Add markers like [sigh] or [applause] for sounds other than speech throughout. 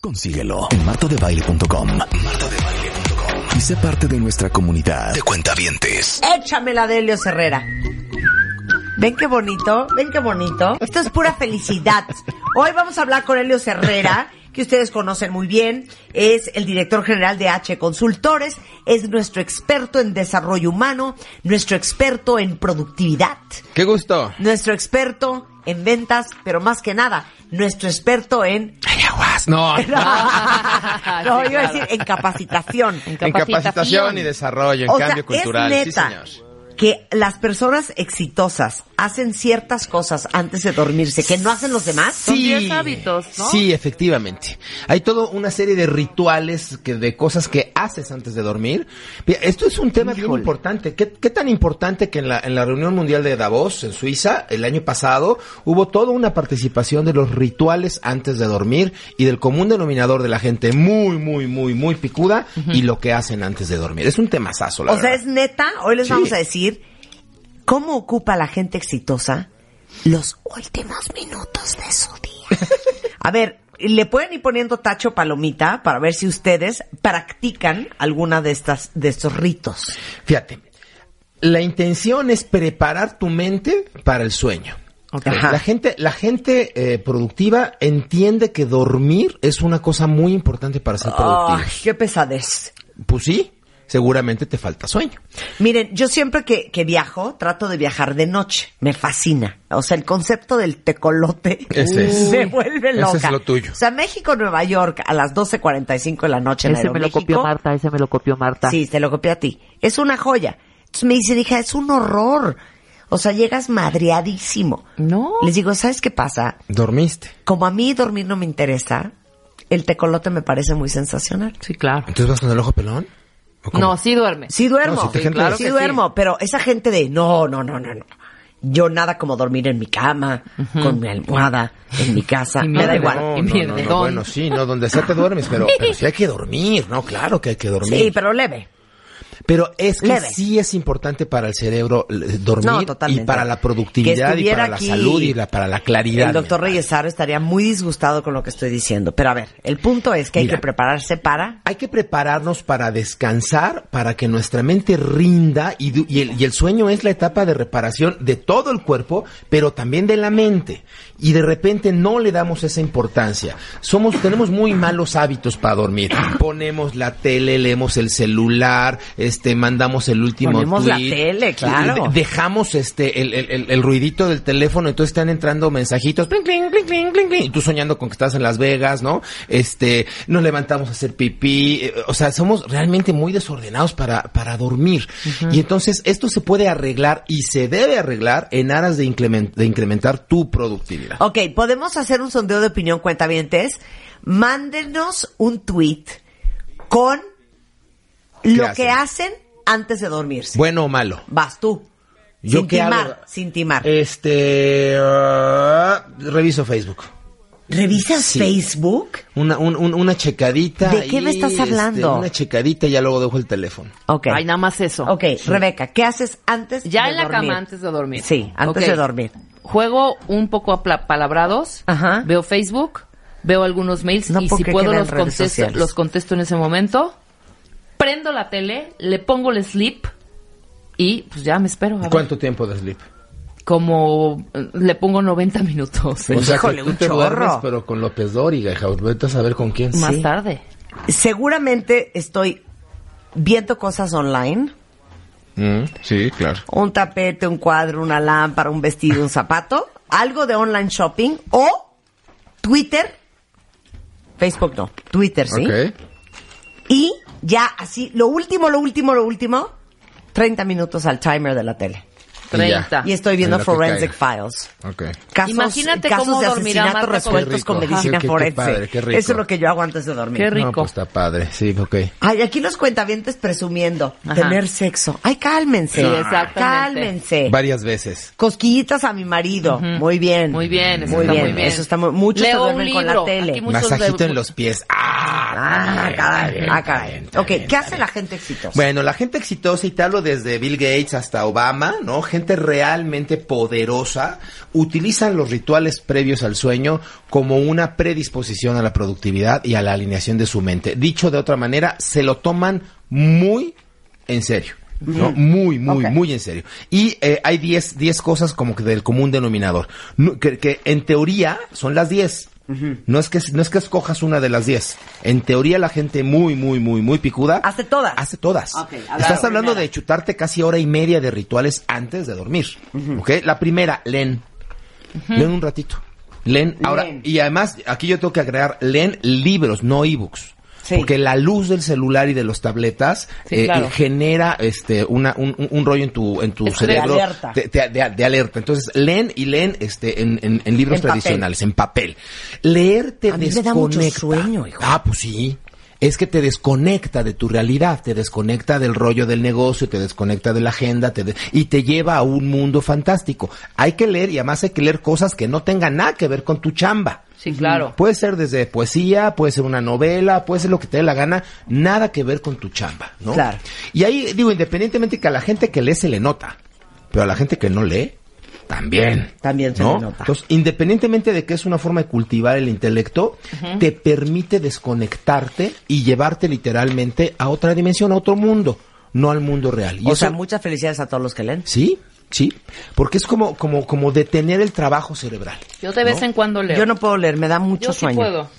Consíguelo en martodebaile.com. Martodebaile.com. Y sé parte de nuestra comunidad de cuentavientes. Échame la de Helios Herrera. ¿Ven qué bonito? ¿Ven qué bonito? Esto es pura felicidad. Hoy vamos a hablar con Helios Herrera, que ustedes conocen muy bien. Es el director general de H Consultores. Es nuestro experto en desarrollo humano, nuestro experto en productividad, Qué gusto. nuestro experto en ventas, pero más que nada, nuestro experto en... [laughs] No, no, [laughs] iba a decir en capacitación. en capacitación y desarrollo, en O sea, cambio cultural. es sí, señor. Que las personas exitosas hacen ciertas cosas antes de dormirse que no hacen los demás. Son 10 hábitos, ¿no? Sí, efectivamente. Hay toda una serie de rituales, que, de cosas que haces antes de dormir. Esto es un tema bien Híjole. importante. ¿Qué, qué tan importante que en la, en la reunión mundial de Davos, en Suiza, el año pasado, hubo toda una participación de los rituales antes de dormir y del común denominador de la gente muy, muy, muy, muy picuda y lo que hacen antes de dormir. Es un temazazo, la O sea, es neta, hoy les Sí. vamos a decir cómo ocupa la gente exitosa los últimos minutos de su día. [laughs] A ver, le pueden ir poniendo tacho palomita para ver si ustedes practican alguna de estas de estos ritos. Fíjate, la intención es preparar tu mente para el sueño. La gente, la gente eh, productiva entiende que dormir es una cosa muy importante para ser productivo. Ay, qué pesadez. Pues sí, seguramente te falta sueño. Miren, yo siempre que, que viajo, trato de viajar de noche. Me fascina. O sea, el concepto del tecolote Ese es. me vuelve Ese loca. es lo tuyo. O sea, México, Nueva York, a las 12.45 de la noche en Ese me lo copió Marta, ese me lo copió Marta. Sí, te lo copié a ti. Es una joya. Entonces me dice, hija, es un horror. O sea, llegas madreadísimo. No. Les digo, ¿sabes qué pasa? Dormiste. Como a mí dormir no me interesa, el tecolote me parece muy sensacional. Sí, claro. Entonces vas con el ojo pelón. No, sí duerme. Sí duermo, No, si sí, claro sí sí duermo, pero esa gente de no, no, no, no, no. Yo nada como dormir en mi cama, con mi almohada, en mi casa, [laughs] Y me da igual. No, no, bueno, sí, no, donde sea te duermes, pero, pero sí hay que dormir, no, claro que hay que dormir. Sí, pero leve. Pero es que Leve. sí es importante para el cerebro eh, dormir No, y para la productividad y para la salud y la, para la claridad. El doctor. Reyesaro estaría muy disgustado con lo que estoy diciendo. Pero a ver, el punto es que hay que prepararse para... Hay que prepararnos para descansar, para que nuestra mente rinda y, y el, y el sueño es la etapa de reparación de todo el cuerpo, pero también de la mente. Y de repente no le damos esa importancia. Somos, tenemos muy malos hábitos para dormir. Ponemos la tele, leemos el celular, este, mandamos el último Ponemos la tweet, tele, claro. de- dejamos este el, el- el- el ruidito del teléfono, entonces están entrando mensajitos, clink, clink, clink, y tú soñando con que estás en Las Vegas, ¿no? Este, nos levantamos a hacer pipí, eh, o sea, somos realmente muy desordenados para, para dormir. Y entonces esto se puede arreglar y se debe arreglar en aras de, incremen- de incrementar tu productividad. Ok, podemos hacer un sondeo de opinión, cuentavientes. Mándenos un tweet con lo hacen? que hacen antes de dormirse. Bueno o malo. Vas tú. ¿Yo sin qué timar, hago? sin timar. Este, ah, reviso Facebook. ¿Revisas sí. Facebook? Una, un- un- una checadita. ¿De qué me estás este, hablando? una checadita y ya luego dejo el teléfono. Ok. Ay, nada más eso. Ok, Rebeca, ¿qué haces antes Ya de en la dormir? cama antes de dormir. Sí, antes de dormir. Juego un poco a pla- palabrados. Ajá. Veo Facebook. Veo algunos mails No y si puedo los contesto, los contesto en ese momento. Prendo la tele, le pongo el sleep y pues ya me espero. a ver. ¿Cuánto tiempo de sleep? Como eh, le pongo 90 minutos. O sea, Híjole, que tú un te chorro. duermes, pero con López Dóriga, hija. Vete a saber con quién. Más Sí. tarde. Seguramente estoy viendo cosas online. Mm, sí, claro. Un tapete, un cuadro, una lámpara, un vestido, un zapato. Algo de online shopping o Twitter. Facebook no, Twitter, ¿sí? Y ya así, lo último, lo último, lo último, 30 minutos al timer de la tele. Y ya. 30. Y estoy viendo Forensic. Files. Ok. Casos, Imagínate casos cómo de asesinatos resueltos con medicina qué forense. padre, qué rico. Eso es lo que yo hago antes de dormir. Qué rico. No, pues está padre. Sí, ok. Ay, aquí los cuentavientes presumiendo Ajá. tener sexo. Ay, cálmense. Sí, exactamente. Cálmense. Varias veces. Cosquillitas a mi marido. Muy bien. Muy bien, eso muy está bien. muy bien. Eso está muy... Muchos Leo se un duermen con la tele. Masajito de- en los pies. ¡Ah! Ah, caray. Ah, caray. bien, Ok, bien, ¿qué hace bien. la gente exitosa? Bueno, la gente exitosa, y te hablo desde Bill Gates hasta Obama, ¿no? Gente realmente poderosa, utilizan los rituales previos al sueño como una predisposición a la productividad y a la alineación de su mente. Dicho de otra manera, se lo toman muy en serio. ¿no? Muy, muy, muy en serio. Y eh, hay 10 10 cosas como que del común denominador. No, que, que en teoría son las 10. No es que no es que escojas una de las 10. En teoría la gente muy, muy, muy, muy picuda Hace todas. Hace todas. Estás la hablando primera. de chutarte casi hora y media de rituales antes de dormir. ¿Ok? La primera, leen. Leen un ratito. Leen. Ahora, Leen. y además, aquí yo tengo que agregar, leen libros, no ebooks. Sí. Porque la luz del celular y de los tabletas Sí, eh, claro. genera este una, un, un- rollo en tu en tu Es de cerebro alerta. de, de- de- de alerta. Entonces leen y leen este en, en- en libros En papel. tradicionales, en papel. Leer te A mí me da mucho desconecta. sueño, hijo. Ah, pues sí. Es que te desconecta de tu realidad, te desconecta del rollo del negocio, te desconecta de la agenda te de- y te lleva a un mundo fantástico. Hay que leer y además hay que leer cosas que no tengan nada que ver con tu chamba. Sí, claro. Puede ser desde poesía, puede ser una novela, puede ser lo que te dé la gana, nada que ver con tu chamba, ¿no? Claro. Y ahí digo, independientemente que a la gente que lee se le nota, pero a la gente que no lee, también. También se ¿no? le nota. Entonces, independientemente de que es una forma de cultivar el intelecto, te permite desconectarte y llevarte literalmente a otra dimensión, a otro mundo, no al mundo real. Y o eso- sea, muchas felicidades a todos los que leen. sí, sí, porque es como, como, como detener el trabajo cerebral. Yo de vez en cuando leo. Yo no puedo leer, me da mucho Yo sí sueño. puedo.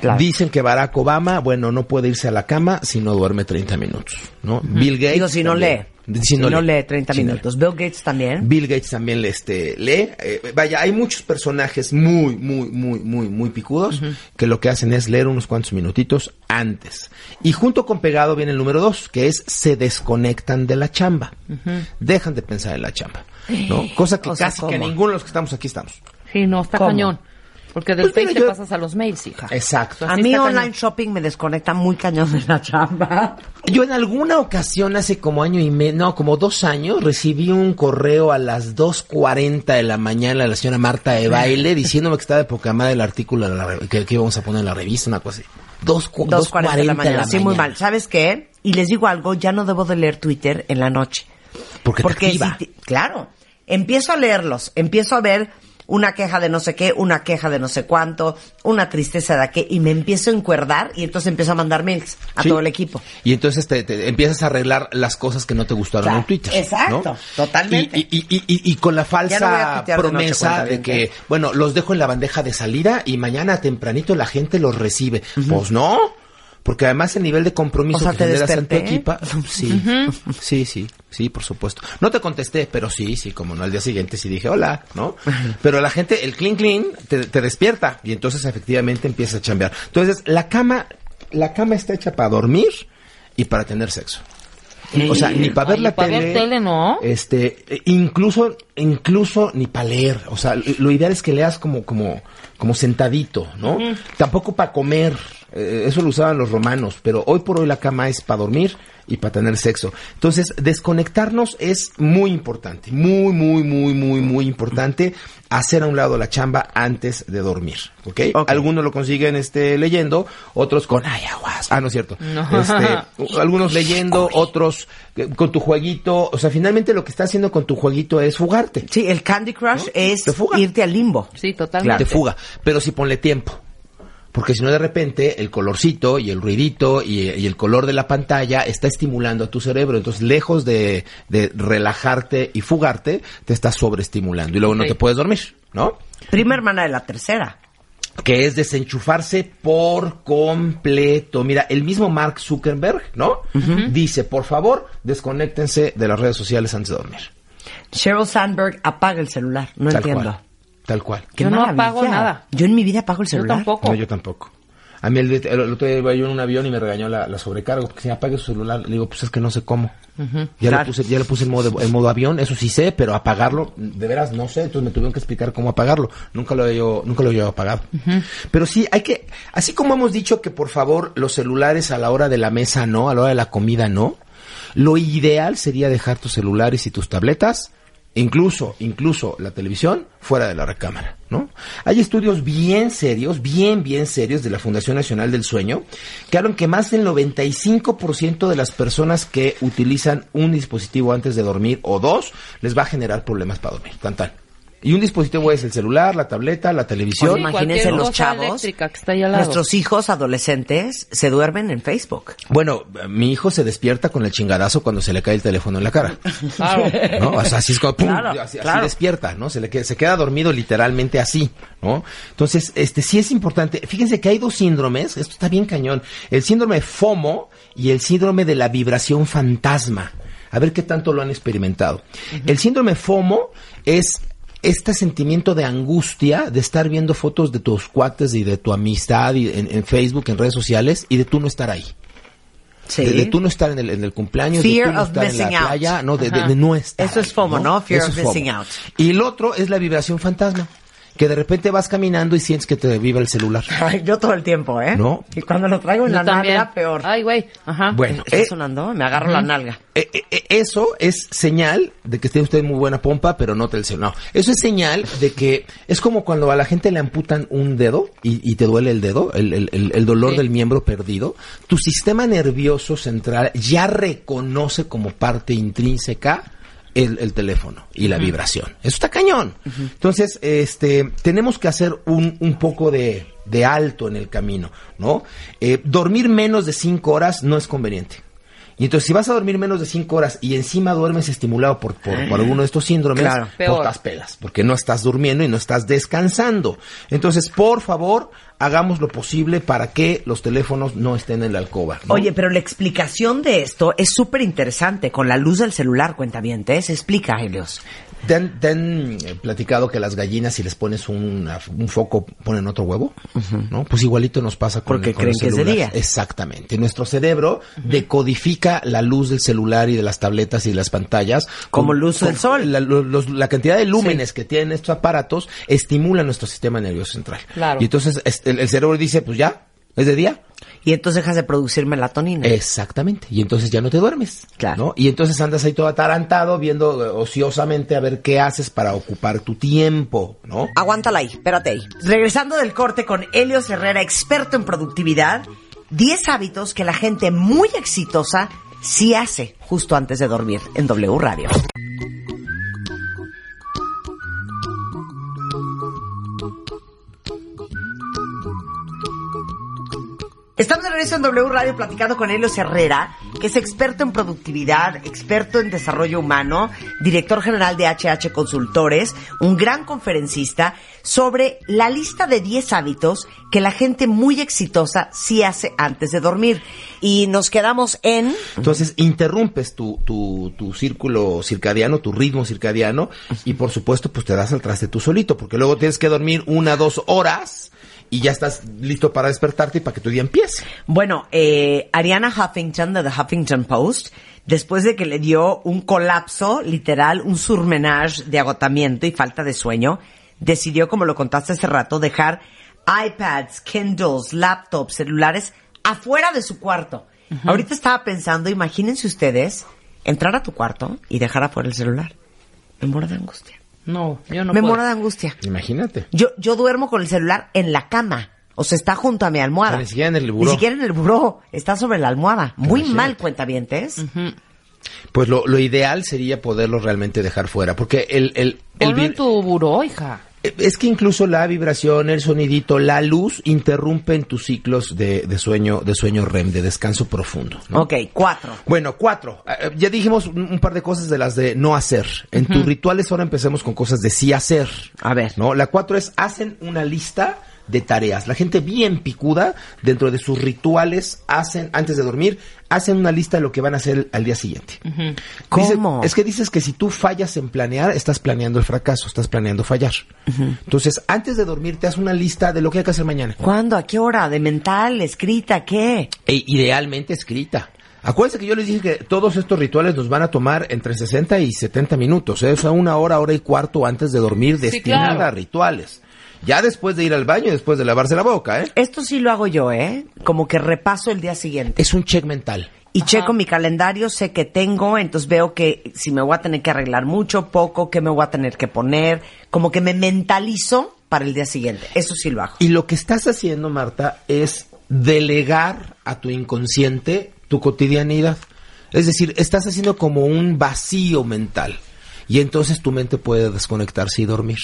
Claro. Dicen que Barack Obama, bueno, no puede irse a la cama si no duerme 30 minutos, ¿no? Bill Gates. Digo, si no lee. Si no, lee 30 Si no minutos. Bill Gates también. Bill Gates también le este, lee. Eh, vaya, hay muchos personajes muy, muy, muy, muy, muy picudos que lo que hacen es leer unos cuantos minutitos antes. Y junto con pegado viene el número dos, que es se desconectan de la chamba. Dejan de pensar en la chamba. ¿no? Cosa que O sea, casi que ninguno de los que estamos aquí estamos. Sí, no, está ¿Cómo? cañón. Porque del Pues mira, Face te pasas a los mails, hija. Exacto. A mí online cañón. shopping me desconecta muy cañón de la chamba. Yo en alguna ocasión, hace como año y medio, no, como dos años, recibí un correo a las 2.40 de la mañana de la señora Marta de Baile diciéndome que estaba de poca madre el artículo de la re- que, que íbamos a poner en la revista, una cosa así. 2.40 2.40 de la mañana. Sí, muy mal. ¿Sabes qué? Y les digo algo, ya no debo de leer Twitter en la noche. Porque, te Porque activa. si te- claro, empiezo a leerlos, empiezo a ver una queja de no sé qué, una queja de no sé cuánto, una tristeza de qué, y me empiezo a encuerdar y entonces empiezo a mandar mails a Sí. todo el equipo. Y entonces te, te empiezas a arreglar las cosas que no te gustaron Claro, en Twitter. exacto, ¿no? totalmente. Y, y- y- y- y con la no falsa tuitear de noche, promesa de que, bueno, los dejo en la bandeja de salida y mañana tempranito la gente los recibe. Pues no. Porque además el nivel de compromiso O sea, que ¿te generas en tu equipa, sí, sí, sí, sí, por supuesto. No te contesté, pero sí, sí, como no, al día siguiente sí dije hola, ¿no? [laughs] Pero la gente, el clean clean, te, te despierta y entonces efectivamente empieza a chambear. Entonces, la cama, la cama está hecha para dormir y para tener sexo. O sea, ni para ver Ay, la para tele. ver tele, ¿no? Este, eh, incluso, incluso ni para leer. O sea, lo- lo ideal es que leas como, como, como sentadito, ¿no? Tampoco para comer. Eh, eso lo usaban los romanos, pero hoy por hoy la cama es para dormir y para tener sexo. Entonces, desconectarnos es muy importante, muy, muy, muy, muy, muy importante. Hacer a un lado la chamba antes de dormir, ¿ok? Algunos lo consiguen este leyendo, otros con ayahuasca. Ah, no es cierto. No. Este, [laughs] algunos leyendo, otros eh, con tu jueguito. O sea, finalmente lo que estás haciendo con tu jueguito es fugarte. Sí, el Candy Crush es irte al limbo. Sí, totalmente. Te fuga. Pero si ponle tiempo. Porque si no, de repente, el colorcito y el ruidito y, y el color de la pantalla está estimulando a tu cerebro. Entonces, lejos de, de relajarte y fugarte, te está sobreestimulando. Y luego no te puedes dormir, ¿no? Prima hermana de la tercera. que es desenchufarse por completo. Mira, el mismo Mark Zuckerberg, ¿no? Dice, por favor, desconéctense de las redes sociales antes de dormir. Sheryl Sandberg apaga el celular. No Tal entiendo. cual. Tal cual. Qué Yo no apago nada. Yo en mi vida apago el Yo celular. tampoco. No, yo tampoco. A mí el, el- el otro día iba yo en un avión y me regañó la, la sobrecarga porque si apague su celular, le digo, pues es que no sé cómo. Ya Claro. le puse, ya le puse en modo, en modo avión, eso sí sé, pero apagarlo, de veras no sé, entonces me tuvieron que explicar cómo apagarlo. Nunca lo he yo, nunca lo he yo apagado. Pero sí, hay que, así como hemos dicho que por favor los celulares a la hora de la mesa no, a la hora de la comida no, lo ideal sería dejar tus celulares y tus tabletas incluso, incluso la televisión fuera de la recámara, ¿no? Hay estudios bien serios, bien, bien serios de la Fundación Nacional del Sueño, que hablan que más del 95% de las personas que utilizan un dispositivo antes de dormir o dos, les va a generar problemas para dormir, tan. Y un dispositivo es el celular, la tableta, la televisión. Oye, imagínense los chavos. eléctrica que está ahí al lado. Nuestros hijos adolescentes se duermen en Facebook. Bueno, mi hijo se despierta con el chingadazo cuando se le cae el teléfono en la cara. Claro. ¿no? O sea, así es como, ¡pum! Claro, así, despierta, ¿no? Se le queda, se queda dormido literalmente así, ¿no? Entonces, este sí es importante. Fíjense que hay dos síndromes, esto está bien cañón. El síndrome FOMO y el síndrome de la vibración fantasma. A ver qué tanto lo han experimentado. El síndrome FOMO es este sentimiento de angustia de estar viendo fotos de tus cuates y de tu amistad y en, en Facebook, en redes sociales y de tú no estar ahí. Sí. De, de tú no estar en el, en el cumpleaños, Fear de tú no estar en la missing out. playa, no, de, de- Ajá. de no estar. Eso es FOMO, ¿no? Fear Eso of missing out. Y el otro es la vibración fantasma, que de repente vas caminando y sientes que te vibra el celular. [laughs] Ay, yo todo el tiempo, ¿eh? No. Y cuando lo traigo en Yo la también. nalga, peor. Ay, güey. Ajá. Bueno, ¿Está eh, sonando? Me agarro la nalga. eh, eh, eh, eso es señal de que esté usted muy buena pompa, pero no te el celular. No, eso es señal de que es como cuando a la gente le amputan un dedo y, y te duele el dedo, el, el- el- el dolor Sí. del miembro perdido. Tu sistema nervioso central ya reconoce como parte intrínseca el, el teléfono y la vibración. Eso está cañón. Entonces, este, tenemos que hacer un, un poco de, de alto en el camino, ¿no? Eh, dormir menos de cinco horas no es conveniente. Y entonces, si vas a dormir menos de cinco horas y encima duermes estimulado por, por, por alguno de estos síndromes, Claro. Portas pelas, porque no estás durmiendo y no estás descansando. Entonces, por favor, hagamos lo posible para que los teléfonos no estén en la alcoba. ¿no? Oye, pero la explicación de esto es súper interesante. Con la luz del celular, cuentavientes, explica, Helios. ¿Te han, te han, eh, platicado que las gallinas, si les pones un, un foco, ponen otro huevo? ¿No? Pues igualito nos pasa con, Porque con los creen que es de día. Exactamente. Nuestro cerebro decodifica la luz del celular y de las tabletas y de las pantallas. Como luz del sol. La, lo- los- la cantidad de lúmenes que tienen estos aparatos estimula nuestro sistema nervioso central. Claro. Y entonces este, el, el cerebro dice, pues ya, es de día. Y entonces dejas de producir melatonina. Exactamente. Y entonces ya no te duermes. Claro. ¿no? Y entonces andas ahí todo atarantado viendo eh, ociosamente a ver qué haces para ocupar tu tiempo, ¿no? Aguántala ahí, espérate ahí. Regresando del corte con Helios Herrera, experto en productividad, 10 hábitos que la gente muy exitosa sí hace justo antes de dormir en W Radio. Estamos de regreso en W Radio platicando con Helios Herrera, que es experto en productividad, experto en desarrollo humano, director general de HH Consultores, un gran conferencista, sobre la lista de 10 hábitos que la gente muy exitosa sí hace antes de dormir. Y nos quedamos en... Entonces interrumpes tu, tu, tu círculo circadiano, tu ritmo circadiano, y por supuesto, pues te das al traste tú solito, porque luego tienes que dormir una, dos horas y ya estás listo para despertarte y para que tu día empiece. Bueno, eh, Ariana Huffington de The Huffington Post, después de que le dio un colapso, literal, un surmenage de agotamiento y falta de sueño, decidió, como lo contaste hace rato, dejar iPads, Kindles, laptops, celulares afuera de su cuarto. Ahorita estaba pensando, imagínense ustedes, entrar a tu cuarto y dejar afuera el celular. Me muero de angustia. No, yo no Me puedo. muero de angustia. Imagínate. Yo, yo duermo con el celular en la cama. O sea, está junto a mi almohada. O sea, ni siquiera en el buró. Ni siquiera en el buró. Está sobre la almohada. Muy Imagínate. mal, cuentavientes. Pues lo, lo ideal sería poderlo realmente dejar fuera, porque el, el, el vi- en tu buró, hija. Es que incluso la vibración, el sonidito, la luz interrumpen tus ciclos de, de sueño, de sueño REM, de descanso profundo. ¿no? Ok, cuatro. Bueno, cuatro. Eh, Ya dijimos un, un par de cosas de las de no hacer. En tus rituales ahora empecemos con cosas de sí hacer. A ver. ¿No? La cuatro es hacen una lista de tareas. La gente bien picuda dentro de sus rituales hacen antes de dormir hacen una lista de lo que van a hacer al día siguiente. ¿Cómo? es que dices que si tú fallas en planear, estás planeando el fracaso, estás planeando fallar. Entonces, antes de dormir, te haz una lista de lo que hay que hacer mañana. ¿Cuándo? ¿A qué hora? ¿De mental? ¿Escrita? ¿Qué? E idealmente escrita. Acuérdense que yo les dije que todos estos rituales nos van a tomar entre 60 y 70 minutos. ¿eh? O sea, una hora, hora y cuarto antes de dormir Sí, destinada claro. a rituales. Ya después de ir al baño y después de lavarse la boca, ¿eh? Esto sí lo hago yo, ¿eh? Como que repaso el día siguiente. Es un check mental. Y checo mi calendario, sé que tengo, entonces veo que si me voy a tener que arreglar mucho, poco, que me voy a tener que poner, como que me mentalizo para el día siguiente. Eso sí lo hago. Y lo que estás haciendo, Marta, es delegar a tu inconsciente tu cotidianidad. Es decir, estás haciendo como un vacío mental. Y entonces tu mente puede desconectarse y dormir.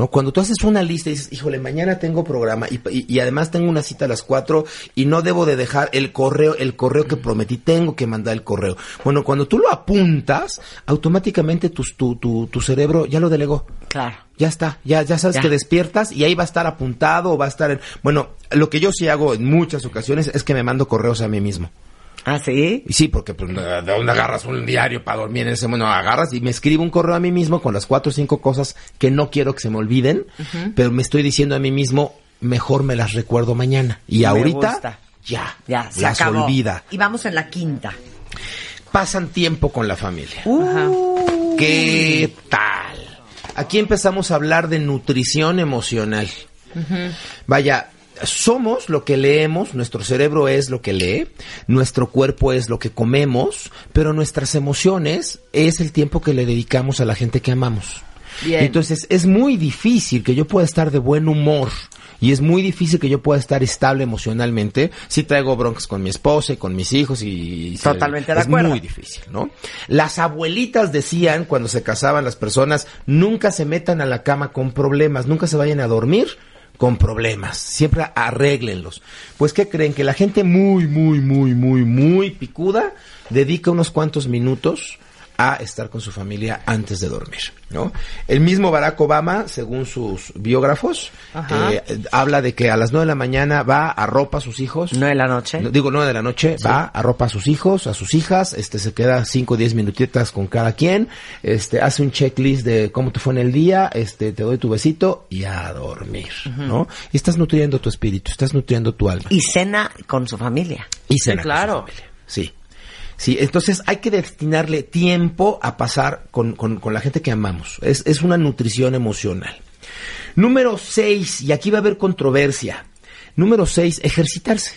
¿No? Cuando tú haces una lista y dices, híjole, mañana tengo programa y, y- y además tengo una cita a las 4 y no debo de dejar el correo, el correo que prometí, tengo que mandar el correo. Bueno, cuando tú lo apuntas, automáticamente tus- tu, tu, tu cerebro ya lo delegó. Claro. Ya está, ya, ya sabes Ya. que despiertas y ahí va a estar apuntado o va a estar en... Bueno, lo que yo sí hago en muchas ocasiones es que me mando correos a mí mismo. ¿Ah, sí? Y sí, porque pues, ¿de dónde agarras un diario para dormir en ese momento? Agarras y me escribo un correo a mí mismo con las cuatro o cinco cosas que no quiero que se me olviden, pero me estoy diciendo a mí mismo, mejor me las recuerdo mañana. Y Me ahorita, gusta. ya, Ya, se las acabó. olvida. Y vamos en la quinta. Pasan tiempo con la familia. Uh, ¿Qué tal? Aquí empezamos a hablar de nutrición emocional. Vaya, somos lo que leemos, nuestro cerebro es lo que lee, nuestro cuerpo es lo que comemos, pero nuestras emociones es el tiempo que le dedicamos a la gente que amamos. Bien. Entonces es muy difícil que yo pueda estar de buen humor y es muy difícil que yo pueda estar estable emocionalmente si traigo broncas con mi esposa y con mis hijos y... y se- Totalmente de es acuerdo. muy difícil, ¿no? Las abuelitas decían cuando se casaban las personas, nunca se metan a la cama con problemas, nunca se vayan a dormir con problemas, siempre arréglenlos. Pues ¿qué creen? Que la gente muy, muy, muy, muy, muy picuda dedica unos cuantos minutos a estar con su familia antes de dormir, ¿no? El mismo Barack Obama, según sus biógrafos, eh, habla de que a las nueve de la mañana va, arropa a sus hijos, ¿No de la noche? no, digo nueve de la noche, va, arropa a sus hijos, a sus hijas, este se queda cinco o diez minutitas con cada quien, este hace un checklist de cómo te fue en el día, este te doy tu besito y a dormir, ¿no? Y estás nutriendo tu espíritu, estás nutriendo tu alma. Y cena con su familia. Y cena con claro. su familia. Sí. Sí, entonces hay que destinarle tiempo a pasar con, con- con la gente que amamos. Es, es una nutrición emocional. Número seis, y aquí va a haber controversia. Número seis, ejercitarse.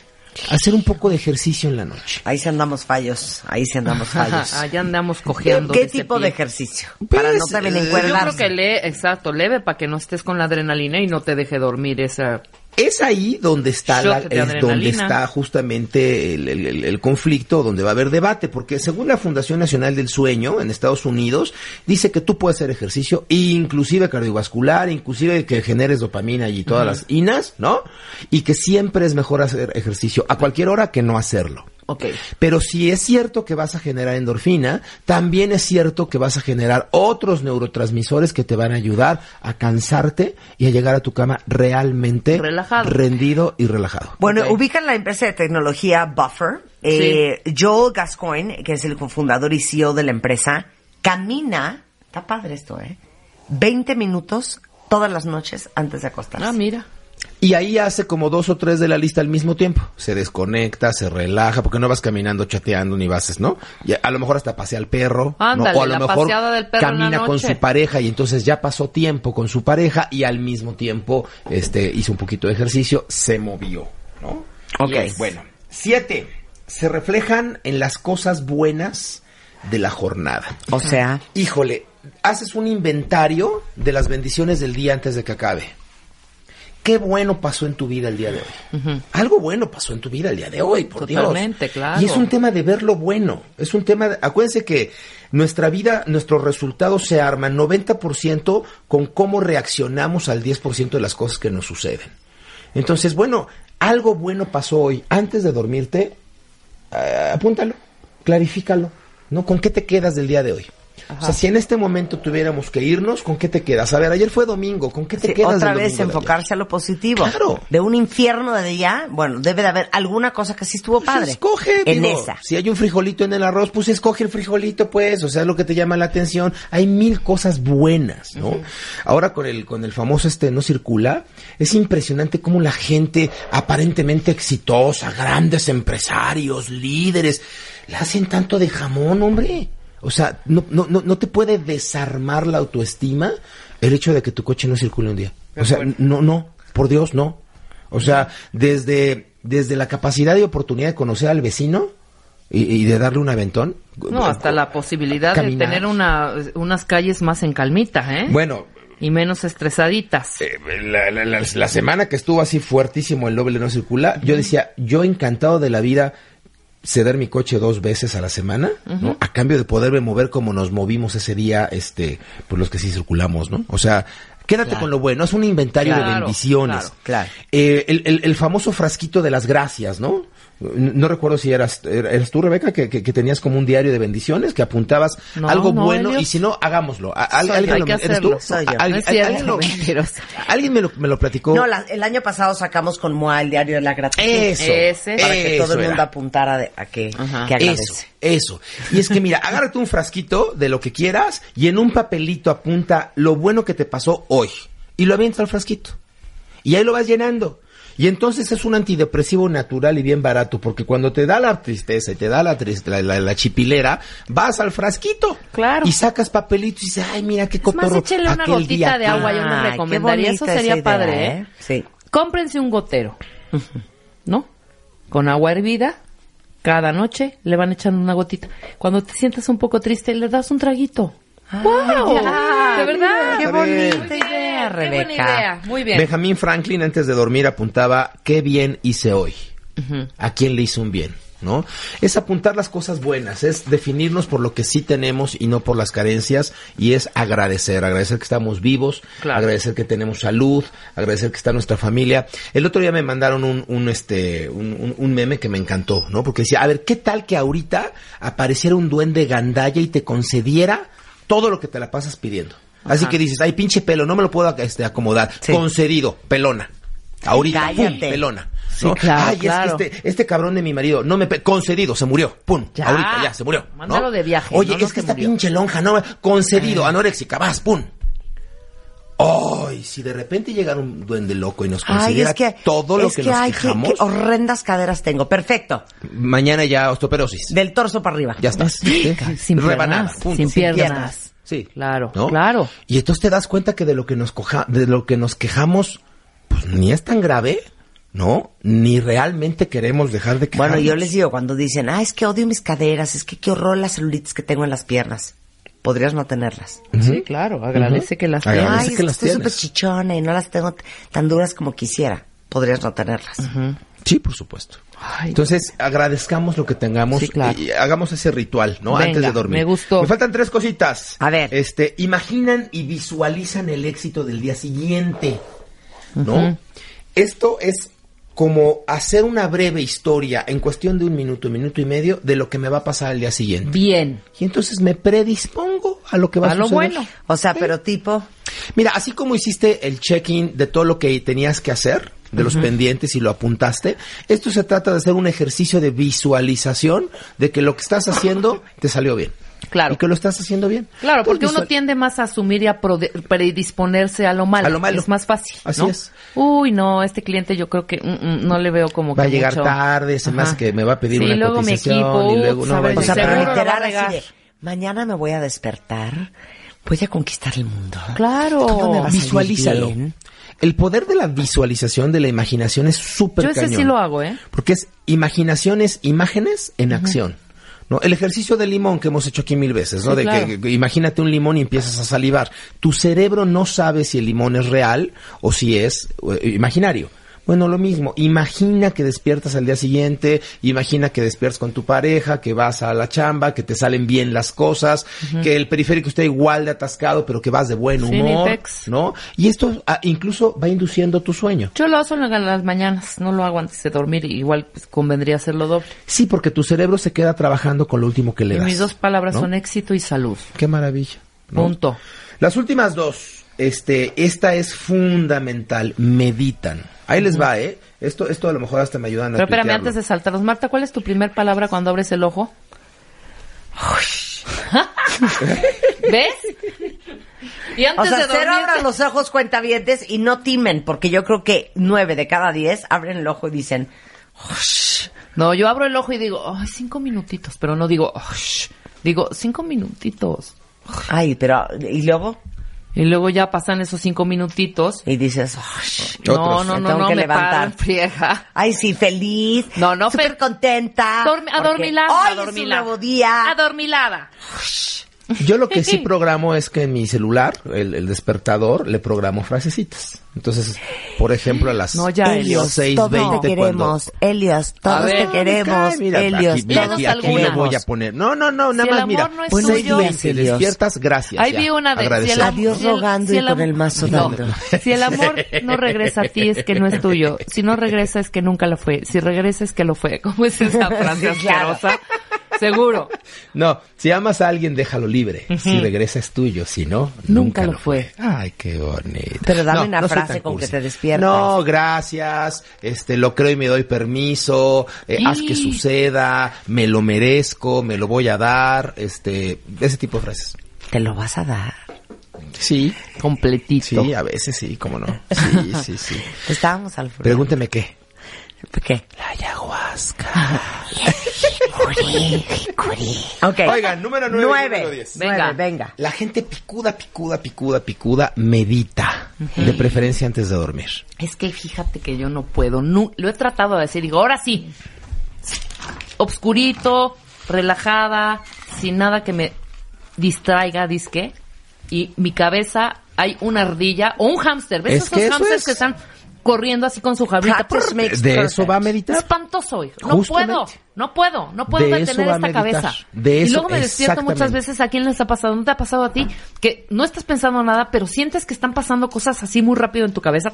Hacer un poco de ejercicio en la noche. Ahí sí andamos fallos. Ahí sí andamos fallos. Allá andamos ¿Qué, cojeando. qué de tipo de ejercicio? Pues, Para no también eh, yo creo que lee, exacto, leve para que no estés con la adrenalina y no te deje dormir esa... Es ahí donde está la- es donde está justamente el, el- el- el conflicto, donde va a haber debate, porque según la Fundación Nacional del Sueño en Estados Unidos, dice que tú puedes hacer ejercicio, inclusive cardiovascular, inclusive que generes dopamina y todas las inas, ¿no? Y que siempre es mejor hacer ejercicio a cualquier hora que no hacerlo. Ok. Pero si es cierto que vas a generar endorfina, también es cierto que vas a generar otros neurotransmisores que te van a ayudar a cansarte y a llegar a tu cama realmente Relajado. rendido y relajado. Bueno, Ok. ubican la empresa de tecnología Buffer. Eh, Joel Gascoigne, que es el cofundador y CEO de la empresa, camina, está padre esto, ¿eh? 20 minutos todas las noches antes de acostarse. Ah, mira. Y ahí hace como dos o tres de la lista al mismo tiempo. Se desconecta, se relaja, porque no vas caminando, chateando, ni vas, ¿no? Y a lo mejor hasta pasea al perro. ¿no? O a lo la mejor del perro camina con su pareja y entonces ya pasó tiempo con su pareja y al mismo tiempo este hizo un poquito de ejercicio, se movió, ¿no? Ok. Yes. Bueno, siete. Se reflejan en las cosas buenas de la jornada. O sea, Híjole, haces un inventario de las bendiciones del día antes de que acabe. ¿Qué bueno pasó en tu vida el día de hoy? Algo bueno pasó en tu vida el día de hoy, por Totalmente, Dios. claro. Y es un tema de ver lo bueno. Es un tema, de- acuérdense que nuestra vida, nuestros resultados se arman 90% con cómo reaccionamos al 10% de las cosas que nos suceden. Entonces, bueno, algo bueno pasó hoy. Antes de dormirte, eh, apúntalo, clarifícalo, ¿no? ¿Con qué te quedas del día de hoy? O sea, si en este momento tuviéramos que irnos, ¿con qué te quedas? A ver, ayer fue domingo, ¿con qué te sí, quedas otra vez enfocarse a lo positivo. Claro. De un infierno de día, bueno, debe de haber alguna cosa que sí estuvo Pues padre. escoge, en digo, esa. Si hay un frijolito en el arroz, pues escoge el frijolito, pues, o sea, lo que te llama la atención. Hay mil cosas buenas, ¿no? Ahora con el, con el famoso este no circula, es impresionante cómo la gente aparentemente exitosa, grandes empresarios, líderes, la hacen tanto de jamón, hombre. O sea, no, no, no, no te puede desarmar la autoestima el hecho de que tu coche no circule un día. O sea, no, no, por Dios, no. O sea, desde, desde la capacidad y oportunidad de conocer al vecino y, y de darle un aventón. No, hasta la posibilidad Caminar. de tener una, unas calles más en calmita, ¿eh? Bueno, Y menos estresaditas. eh, la, la- la- la semana que estuvo así fuertísimo el doble no circula, yo decía, yo encantado de la vida ceder mi coche dos veces a la semana, ¿no? A cambio de poderme mover como nos movimos ese día, este, pues los que sí circulamos, ¿no? O sea, quédate Claro. con lo bueno, es un inventario de bendiciones. claro, claro. Eh, el, el- el famoso frasquito de las gracias, ¿no? No recuerdo si eras, er- eras tú, Rebeca, que, que- que tenías como un diario de bendiciones, que apuntabas No, algo no, bueno, y si no, hagámoslo. ¿Alguien Hay lo- que ¿Eres hacerlo. tú? Soy yo. ¿Alguien- No es cierto, alguien lo- mentiroso. [laughs] alguien me lo, me lo platicó. No, la- el año pasado sacamos con Moa el diario de la gratitud. Eso. Ese. Para que eso todo el mundo era. apuntara de, a que, Ajá. que agradece. Eso, eso. Y es que mira, agárrate un frasquito de lo que quieras y en un papelito apunta lo bueno que te pasó hoy. Y lo avientas al frasquito. Y ahí lo vas llenando. Y entonces es un antidepresivo natural y bien barato, porque cuando te da la tristeza y te da la, la, la- la chipilera, vas al frasquito. Claro. Y sacas papelitos y dices, ay, mira qué Es más, cotorro. échale una gotita día de que-". agua, yo Ay, qué recomendaría. Eso bonita sería idea, padre, ¿eh? Sí. Cómprense un gotero, ¿no? Con agua hervida, cada noche le van echando una gotita. Cuando te sientas un poco triste, le das un traguito. ¡Wow! ya. ¿De verdad? Qué A ver. Qué buena idea. Muy bien. Benjamín Franklin antes de dormir apuntaba, qué bien hice hoy. ¿A quién le hizo un bien? ¿No? Es apuntar las cosas buenas, es definirnos por lo que sí tenemos y no por las carencias y es agradecer, agradecer que estamos vivos, Claro. agradecer que tenemos salud, agradecer que está nuestra familia. El otro día me mandaron un, un, este, un, un- un meme que me encantó, ¿no? Porque decía, a ver, ¿qué tal que ahorita apareciera un duende gandalla y te concediera todo lo que te la pasas pidiendo? Así Ajá. que dices, ay, pinche pelo, no me lo puedo este, acomodar. Sí. Concedido, pelona. Ahorita, pum, pelona. Sí, ¿no? claro, Ay, claro. es que este, este cabrón de mi marido, no me concedido, se murió, pum, Ya. ahorita ya, se murió. ¿no? Mándalo de viaje, Oye, no, es que esta murió. pinche lonja, no, concedido, anoréxica, vas, pum. Ay, si de repente llegara un duende loco y nos Ay, consiguiera es que, todo lo es que, que nos ay, qué- quejamos, qué horrendas caderas tengo. Perfecto. mañana ya osteoporosis. Del torso para arriba. Ya estás. ¿sí? Sin Rebanada, piernas, punto. sin piernas. piernas. Sí. Claro, ¿no? claro. Y entonces te das cuenta que de lo que nos coja, de lo que nos quejamos, pues ni es tan grave, ¿no? Ni realmente queremos dejar de quejarnos. Bueno, yo les digo, cuando dicen, ah, es que odio mis caderas, es que qué horror las celulitis que tengo en las piernas. Podrías no tenerlas. Sí, claro. Agradece que las tengas. Ay, que es que las estoy súper chichona y no las tengo tan duras como quisiera. Podrías no tenerlas. Sí, por supuesto. Ay. Entonces, agradezcamos lo que tengamos Sí, claro. y hagamos ese ritual, ¿no? Venga, Antes de dormir. me gustó. Me faltan tres cositas. A ver. Este, imaginan y visualizan el éxito del día siguiente, ¿no? Esto es como hacer una breve historia en cuestión de un minuto, minuto y medio de lo que me va a pasar al día siguiente. Bien. Y entonces me predispongo a lo que va a, A lo suceder. bueno. O sea, pero tipo, Mira, así como hiciste el check-in de todo lo que tenías que hacer, de los pendientes y lo apuntaste, esto se trata de hacer un ejercicio de visualización de que lo que estás haciendo te salió bien. Claro. Y que lo estás haciendo bien. Claro, porque uno tiende más a asumir y a predisponerse a lo malo. A lo malo. Es más fácil. Así ¿no? es. Uy, no, este cliente yo creo que mm, mm, no le veo como Va a que llegar mucho- tarde, se me hace Ajá. que me va a pedir Sí, una luego mi equipo, y luego no a va a o sea, llegar. pero va a literal regar. así de, mañana me voy a despertar, voy a conquistar el mundo. Claro. Todo me va a salir Visualízalo. bien. El poder de la visualización, de la imaginación es súper Yo ese cañón. sí lo hago, ¿eh? Porque es imaginaciones, imágenes en acción. ¿no? El ejercicio del limón que hemos hecho aquí mil veces, ¿no? Sí, de claro. que, que imagínate un limón y empiezas a salivar. Tu cerebro no sabe si el limón es real o si es eh, imaginario. Bueno, lo mismo. Imagina que despiertas al día siguiente, imagina que despiertas con tu pareja, que vas a la chamba, que te salen bien las cosas, que el periférico está igual de atascado, pero que vas de buen Sí, humor, pex. ¿no? Y esto ah, incluso va induciendo tu sueño. Yo lo hago en las mañanas, no lo hago antes de dormir, igual pues, convendría hacerlo doble. Sí, porque tu cerebro se queda trabajando con lo último que le Y das. mis dos palabras ¿no? son éxito y salud. Qué maravilla. ¿no? Punto. Las últimas dos, este, esta es fundamental, meditan. Ahí les va, ¿eh? Esto, esto a lo mejor hasta me ayudan a Pero espérame, tuitearlo. antes de saltarnos, Marta, ¿cuál es tu primer palabra cuando abres el ojo? [laughs] ¿Ves? Y antes O sea, de dormir... cero abran los ojos cuentavientes y no timen, porque yo creo que nueve de cada diez abren el ojo y dicen, No, yo abro el ojo y digo, ay, cinco minutitos, pero no digo, "Oh, shh". digo, cinco minutitos. ay, pero, ¿y luego? Y luego ya pasan esos cinco minutitos. Y dices, "Ay, No, no, no, tengo no, que me levantar. Ay, sí, feliz. No, no, Súper contenta. Dormi- adormilada, Hoy es un adormilada. nuevo día. Adormilada. Yo lo que sí [laughs] programo es que en mi celular, el, el despertador, le programo frasecitas. Entonces, por ejemplo, a las No, ya, Helios, seis todos veinte te queremos. Helios, A todos ver, te queremos. Mira, Helios, aquí, mira, todos aquí, aquí le voy a poner. No, no, no, nada Si más, mira. amor no es Buenos tuyo- días, te despiertas, gracias. Ahí ya, vi una de si el, Adiós si el- rogando si y el con am- el mazo No. dando. Si el amor no regresa a ti es que no es tuyo. Si no regresa es que nunca lo fue. Si regresa es que lo fue. [laughs] ¿Cómo es esa [laughs] frase Sí, claro. Seguro. No, si amas a alguien, déjalo libre. Si regresa es tuyo, si no, Nunca nunca, lo fue. Ay, qué bonito. Pero dame una soy frase con que te despiertas. No, gracias. Este, lo creo y me doy permiso. eh, Y- haz que suceda. Me lo merezco. Me lo voy a dar. Este, ese tipo de frases. Te lo vas a dar. Sí, Completito. sí, a veces sí, cómo no. Sí, sí, sí. [laughs] Estábamos al frente. Pregúnteme qué. ¿Qué? La ayahuasca. [laughs] Ok. Oigan, número nueve, Nueve. número diez. Nueve, Venga. venga. La gente picuda, picuda, picuda, picuda medita. De preferencia antes de dormir. Es que fíjate que yo no puedo. Lo he tratado de decir. Digo, ahora sí. Obscurito, relajada, sin nada que me distraiga, disque. Y mi cabeza hay una ardilla o un hámster. ¿Ves Es esos que eso hámsters es. que están corriendo así con su makes De eso va a meditar. Espantoso, hijo. No puedo, no puedo, no puedo De eso detener va a esta meditar. cabeza. De y eso, luego me despierto muchas veces a quién les ha pasado, no te ha pasado a ti, que no estás pensando nada, pero sientes que están pasando cosas así muy rápido en tu cabeza.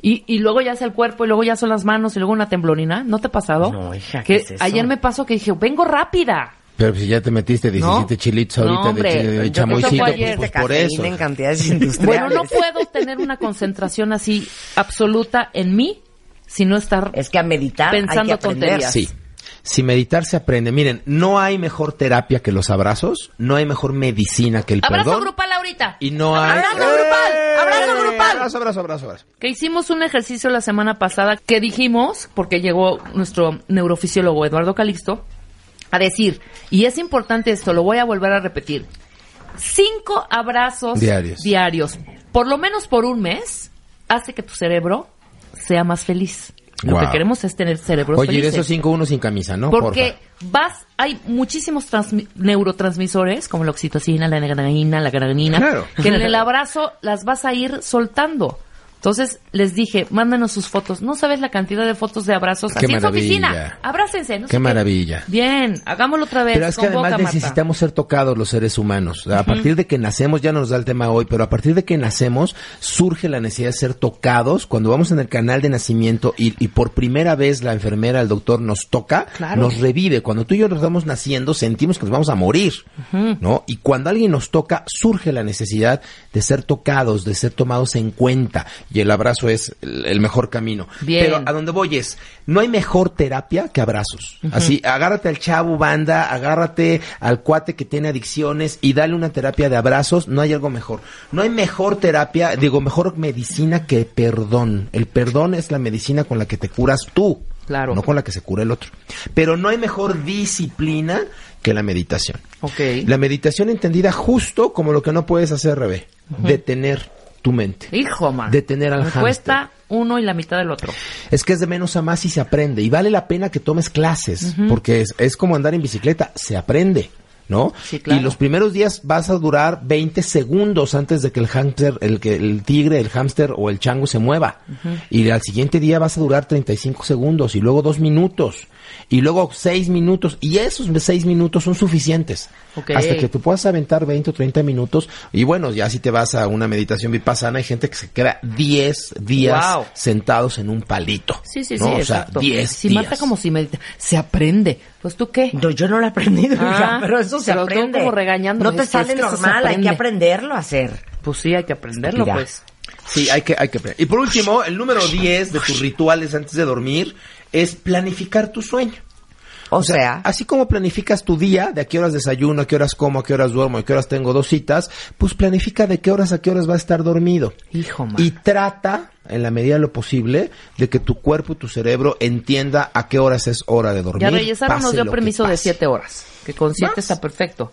Y, y luego ya es el cuerpo, y luego ya son las manos, y luego una temblorina. ¿No te ha pasado? No, hija, que ¿qué es eso? ayer me pasó que dije, vengo rápida. Pero si ya te metiste 17 No. chilitos No, ahorita hombre, de, de creo que chamoycito, pues, pues de por eso. en cantidades [laughs] Bueno, industriales. no puedo tener una concentración así absoluta en mí si no estar Es que a meditar hay Pensando que aprender. tonterías. Sí. Si meditar se aprende, miren, no hay mejor terapia que los abrazos, no hay mejor medicina que el Abrazo perdón. grupal ahorita. Y no hay... Abrazo grupal, abrazo ¡Eh! grupal. Abrazo, abrazo, abrazo, abrazo. que hicimos un ejercicio la semana pasada que dijimos, porque llegó nuestro neurofisiólogo Eduardo Calixto, a decir, y es importante esto, lo voy a volver a repetir, cinco abrazos Diarios. diarios, por lo menos por un mes, hace que tu cerebro sea más feliz. Lo Wow. que queremos es tener cerebros Oye, de esos cinco, uno sin camisa, ¿no? Porque Porfa. vas, hay muchísimos transmi- neurotransmisores, como la oxitocina, la negrana, la granina, Claro. que en el abrazo las vas a ir soltando. Entonces les dije, mándanos sus fotos. No sabes la cantidad de fotos de abrazos Qué así en su maravilla. oficina. Abrácense. No sé Qué maravilla. Bien, hagámoslo otra vez. Pero es que Convoca, además Marta. necesitamos ser tocados los seres humanos. A partir de que nacemos, ya no nos da el tema hoy, pero a partir de que nacemos surge la necesidad de ser tocados. Cuando vamos en el canal de nacimiento y, y por primera vez la enfermera, el doctor nos toca, Claro. nos revive. Cuando tú y yo nos estamos naciendo, sentimos que nos vamos a morir, ¿no? Y cuando alguien nos toca, surge la necesidad de ser tocados, de ser tomados en cuenta. Y el abrazo es el, el mejor camino. Bien. Pero a donde voy es, no hay mejor terapia que abrazos. Así, agárrate al chavo banda, agárrate al cuate que tiene adicciones y dale una terapia de abrazos, no hay algo mejor. No hay mejor terapia, digo, mejor medicina que perdón. El perdón es la medicina con la que te curas tú. Claro. No con la que se cura el otro. Pero no hay mejor disciplina que la meditación. Ok. La meditación entendida justo como lo que no puedes hacer, Rebe. Detener tu mente. Hijo, man. Detener al Me cuesta uno y la mitad del otro. Es que es de menos a más y se aprende. Y vale la pena que tomes clases, porque es, es como andar en bicicleta, se aprende. ¿No? Sí, claro. Y los primeros días vas a durar 20 segundos antes de que el hámster, el que el tigre, el hámster o el chango se mueva. Y al siguiente día vas a durar 35 segundos y luego dos minutos y luego seis minutos y esos seis minutos son suficientes Ok. hasta que tú puedas aventar 20 o 30 minutos y bueno, ya si te vas a una meditación vipassana hay gente que se queda 10 días Wow. sentados en un palito. Sí, sí, ¿no? sí, O sea, exacto. 10 Si días. mata como si medita. Se aprende. Pues tú qué. No, yo no lo he aprendido, Ah, hija, pero eso se pero aprende. como regañándome, no te es que- sale es que normal, hay que aprende. aprenderlo a hacer. Pues sí, hay que aprenderlo, Mira. pues. Sí, hay que, hay que aprender. Y por último, el número 10 de tus rituales antes de dormir es planificar tu sueño. O, sea, así como planificas tu día, de a qué horas desayuno, a qué horas como, a qué horas duermo, a qué horas tengo dos citas, pues planifica de qué horas a qué horas va a estar dormido. Hijo, man. Y trata, en la medida de lo posible, de que tu cuerpo y tu cerebro entienda a qué horas es hora de dormir. Ya Reyes Aro nos dio permiso de siete horas. Que con siete ¿Más? está perfecto.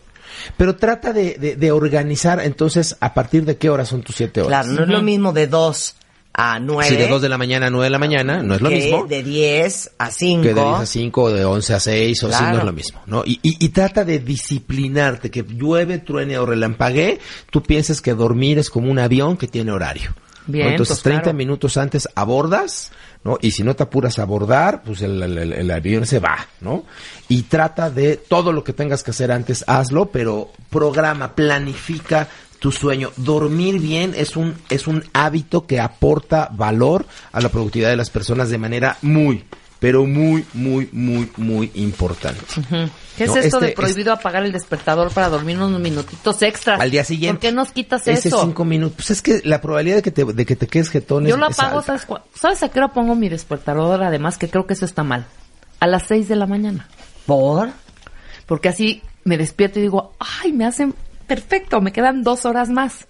Pero trata de, de, de organizar entonces a partir de qué horas son tus siete horas. Claro, no es lo mismo de 2 a 9. Si de 2 de la mañana a 9 de la mañana, no es lo que mismo. de 10 a 5. que de 10 a 5 o de 11 a 6 o así no es lo mismo, ¿no? Y, y, y trata de disciplinarte, que llueve, truene o relampaguee, tú pienses que dormir es como un avión que tiene horario. ¿no? Bien, Entonces pues, 30 claro. minutos antes abordas, ¿no? Y si no te apuras a abordar, pues el, el- el- el avión se va, ¿no? Y trata de todo lo que tengas que hacer antes, hazlo, pero programa, planifica tu sueño. Dormir bien es un, es un hábito que aporta valor a la productividad de las personas de manera muy, pero muy, muy, muy, muy importante. ¿Qué es esto este- de prohibido apagar el despertador para dormir unos minutitos extras? Al día siguiente. ¿Por qué nos quitas Ese eso? cinco minutos. Pues es que la probabilidad de que te, de que te quedes jetón Yo es- lo apago. ¿sabes, ¿sabes a qué hora pongo mi despertador? Además, que creo que eso está mal. A las 6 de la mañana. ¿Por? Porque así me despierto y digo, ay, me hacen perfecto, me quedan dos horas más.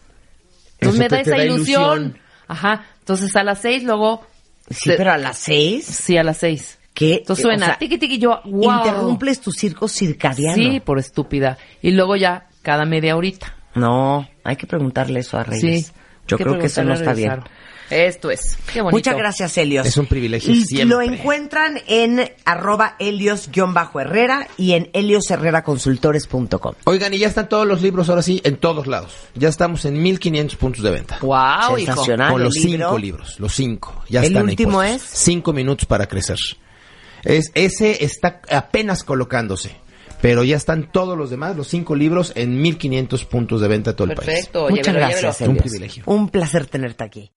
Entonces me da esa ilusión. ilusión. Ajá. Entonces a las 6 luego... Sí, se- pero a las 6. Sí, a las 6. ¿Qué? Entonces O suena, sea, tiqui tiqui, yo, wow. Interrumpes tu circo circadiano. Sí, por estúpida. Y luego ya, cada media horita. No, hay que preguntarle eso a Reyes. Sí. Yo creo que eso no está bien. Esto es. Qué bonito. Muchas gracias, Helios. Es un privilegio Y siempre. Lo encuentran en arroba helios-herrera y en heliosherreraconsultores.com. Oigan, y ya están todos los libros ahora sí en todos lados. Ya estamos en 1500 puntos de venta. Wow, hijo. Sensacional. Con los libro. cinco libros, los cinco. Ya ¿El están ahí último puestos. es? Cinco minutos para crecer. Es, ese está apenas colocándose. Pero ya están todos los demás, los cinco libros, en 1500 puntos de venta a todo el país. Perfecto. Muchas llévelo, gracias, llévelo. Un privilegio. Un placer tenerte aquí.